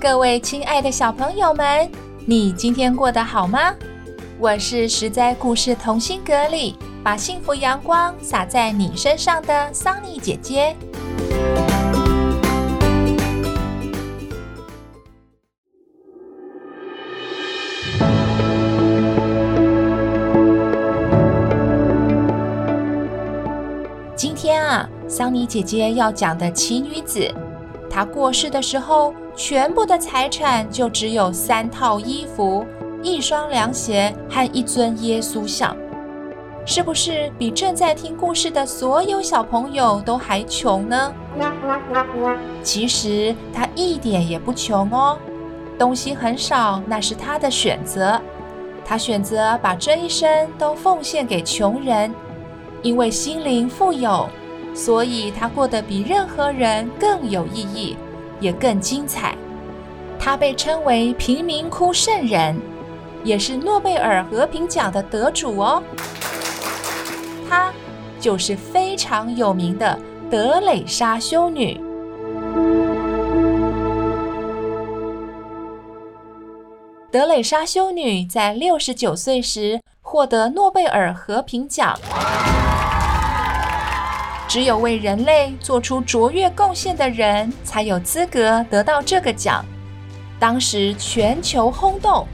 各位亲爱的小朋友们，你今天过得好吗？我是实在故事同心阁里把幸福阳光洒在你身上的桑尼姐姐。今天啊，桑尼姐姐要讲的奇女子，她过世的时候。全部的财产就只有三套衣服、一双凉鞋和一尊耶稣像，是不是比正在听故事的所有小朋友都还穷呢？其实他一点也不穷哦，东西很少，那是他的选择。他选择把这一生都奉献给穷人，因为心灵富有，所以他过得比任何人更有意义。也更精彩。他被称为贫民窟圣人，也是诺贝尔和平奖的得主哦。她就是非常有名的德蕾莎修女。德蕾莎修女在六十九岁时获得诺贝尔和平奖。只有为人类做出卓越贡献的人才有资格得到这个奖。当时全球轰动，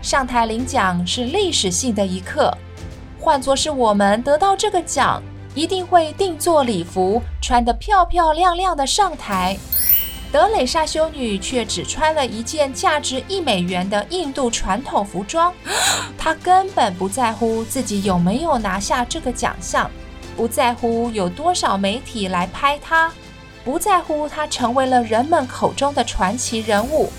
上台领奖是历史性的一刻。换作是我们得到这个奖，一定会定做礼服，穿得漂漂亮亮的上台。德蕾莎修女却只穿了一件价值一美元的印度传统服装，她根本不在乎自己有没有拿下这个奖项。不在乎有多少媒体来拍他，不在乎他成为了人们口中的传奇人物，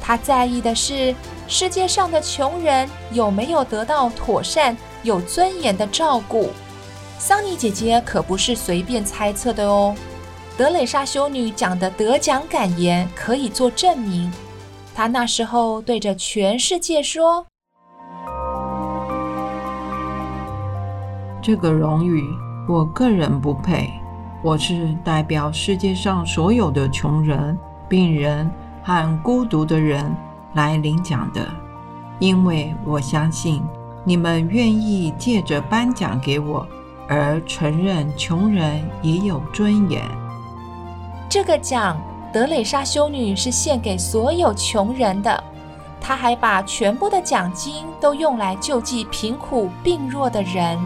他在意的是世界上的穷人有没有得到妥善、有尊严的照顾。桑尼姐姐可不是随便猜测的哦，德蕾莎修女讲的得奖感言可以做证明。她那时候对着全世界说：“这个荣誉。”我个人不配，我是代表世界上所有的穷人、病人和孤独的人来领奖的，因为我相信你们愿意借着颁奖给我而承认穷人也有尊严。这个奖，德蕾莎修女是献给所有穷人的，她还把全部的奖金都用来救济贫苦病弱的人。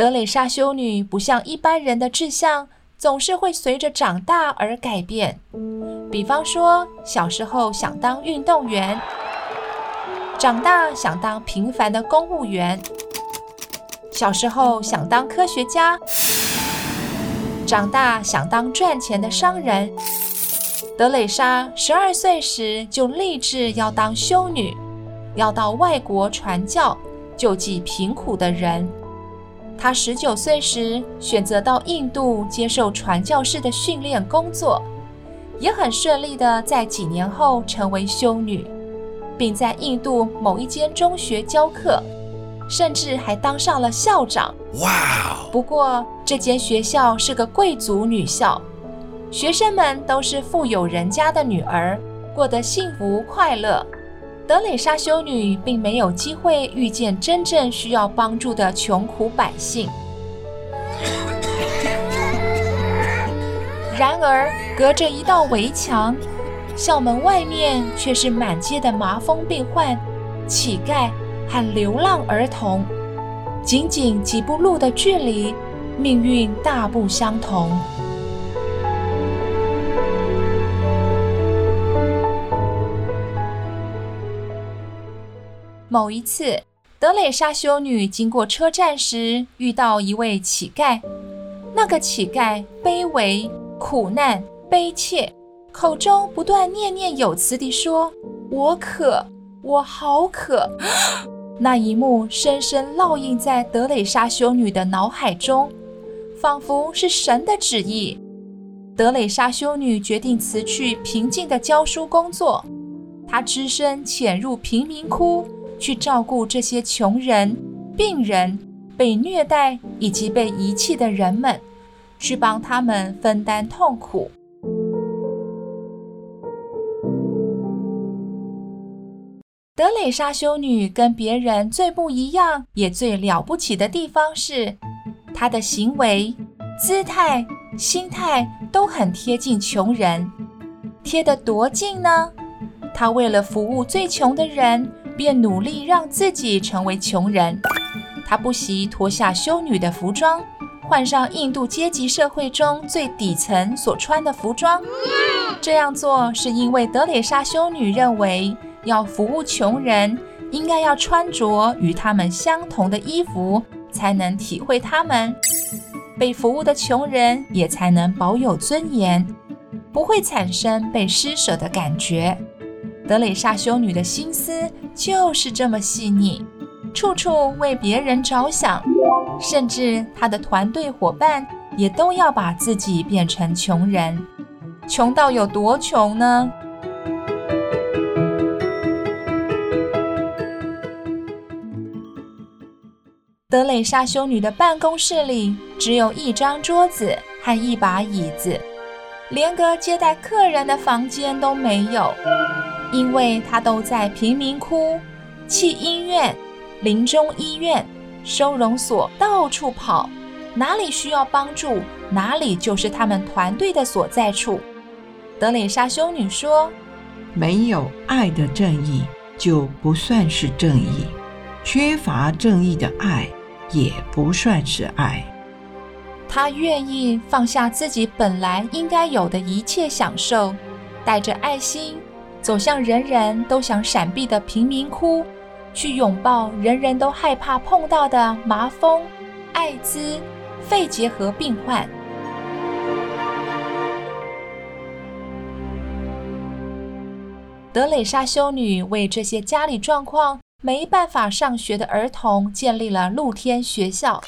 德蕾莎修女不像一般人的志向，总是会随着长大而改变。比方说，小时候想当运动员，长大想当平凡的公务员；小时候想当科学家，长大想当赚钱的商人。德蕾莎十二岁时就立志要当修女，要到外国传教，救济贫苦的人。他十九岁时选择到印度接受传教士的训练工作，也很顺利的在几年后成为修女，并在印度某一间中学教课，甚至还当上了校长。哇！不过这间学校是个贵族女校，学生们都是富有人家的女儿，过得幸福快乐。德蕾莎修女并没有机会遇见真正需要帮助的穷苦百姓。然而，隔着一道围墙，校门外面却是满街的麻风病患、乞丐和流浪儿童。仅仅几步路的距离，命运大不相同。某一次，德蕾莎修女经过车站时，遇到一位乞丐。那个乞丐卑微、苦难、悲切，口中不断念念有词地说：“我渴，我好渴。” 那一幕深深烙印在德蕾莎修女的脑海中，仿佛是神的旨意。德蕾莎修女决定辞去平静的教书工作，她只身潜入贫民窟。去照顾这些穷人、病人、被虐待以及被遗弃的人们，去帮他们分担痛苦。德蕾莎修女跟别人最不一样，也最了不起的地方是，她的行为、姿态、心态都很贴近穷人。贴得多近呢？她为了服务最穷的人。便努力让自己成为穷人。他不惜脱下修女的服装，换上印度阶级社会中最底层所穿的服装。这样做是因为德蕾莎修女认为，要服务穷人，应该要穿着与他们相同的衣服，才能体会他们。被服务的穷人也才能保有尊严，不会产生被施舍的感觉。德蕾莎修女的心思就是这么细腻，处处为别人着想，甚至她的团队伙伴也都要把自己变成穷人。穷到有多穷呢？德蕾莎修女的办公室里只有一张桌子和一把椅子，连个接待客人的房间都没有。因为他都在贫民窟、弃婴院、临终医院、收容所到处跑，哪里需要帮助，哪里就是他们团队的所在处。德蕾莎修女说：“没有爱的正义就不算是正义，缺乏正义的爱也不算是爱。”她愿意放下自己本来应该有的一切享受，带着爱心。走向人人都想闪避的贫民窟，去拥抱人人都害怕碰到的麻风、艾滋、肺结核病患。德蕾莎修女为这些家里状况没办法上学的儿童建立了露天学校，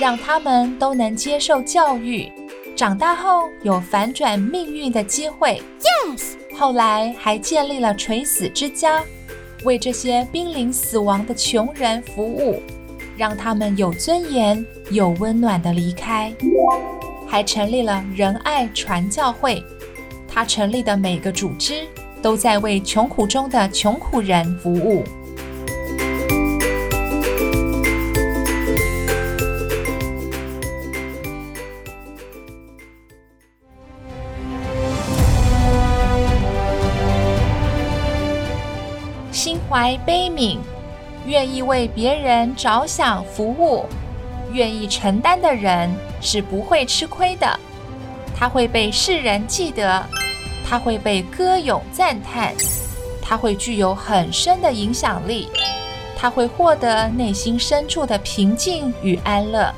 让他们都能接受教育，长大后有反转命运的机会。Yes! 后来还建立了垂死之家，为这些濒临死亡的穷人服务，让他们有尊严、有温暖的离开。还成立了仁爱传教会，他成立的每个组织都在为穷苦中的穷苦人服务。怀悲悯，愿意为别人着想服务，愿意承担的人是不会吃亏的。他会被世人记得，他会被歌咏赞叹，他会具有很深的影响力，他会获得内心深处的平静与安乐。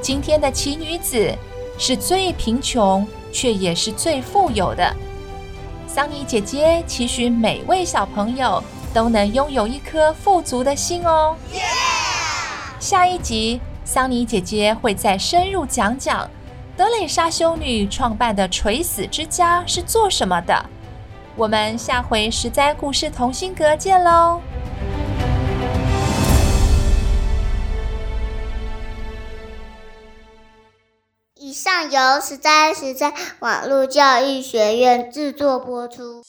今天的奇女子是最贫穷，却也是最富有的。桑尼姐姐期许每位小朋友都能拥有一颗富足的心哦。下一集，桑尼姐姐会再深入讲讲德蕾莎修女创办的垂死之家是做什么的。我们下回实在故事同心阁见喽！由十三十三网络教育学院制作播出。